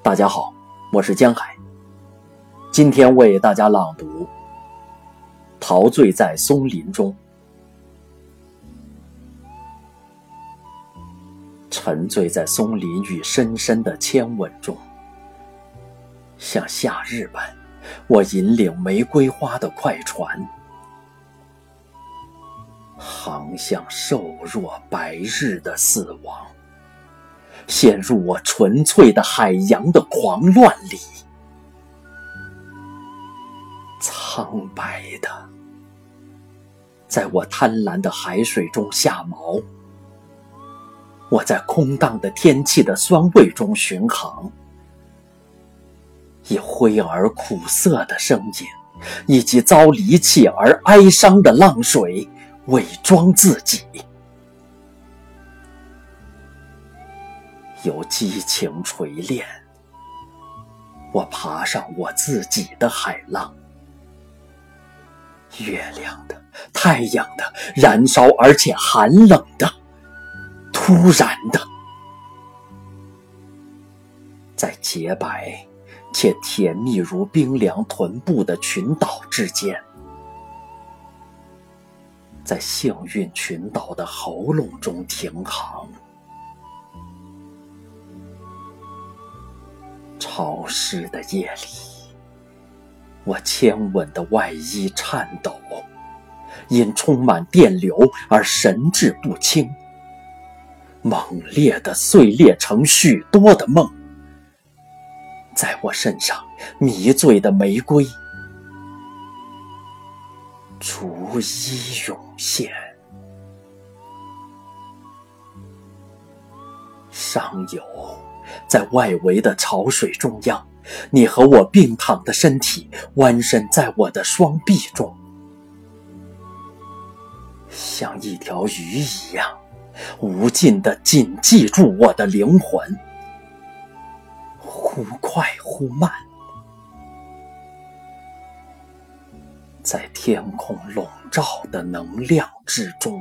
大家好，我是江海。今天为大家朗读《陶醉在松林中》，沉醉在松林与深深的牵吻中，像夏日般，我引领玫瑰花的快船，航向瘦弱白日的死亡。陷入我纯粹的海洋的狂乱里，苍白的，在我贪婪的海水中下锚。我在空荡的天气的酸味中巡航，以灰而苦涩的声音，以及遭离弃而哀伤的浪水，伪装自己。有激情锤炼，我爬上我自己的海浪。月亮的、太阳的、燃烧而且寒冷的、突然的，在洁白且甜蜜如冰凉臀部的群岛之间，在幸运群岛的喉咙中停航。潮湿的夜里，我牵吻的外衣颤抖，因充满电流而神志不清。猛烈的碎裂成许多的梦，在我身上迷醉的玫瑰，逐一涌现。上有。在外围的潮水中央，你和我并躺的身体弯身在我的双臂中，像一条鱼一样，无尽的紧系住我的灵魂，忽快忽慢，在天空笼罩的能量之中。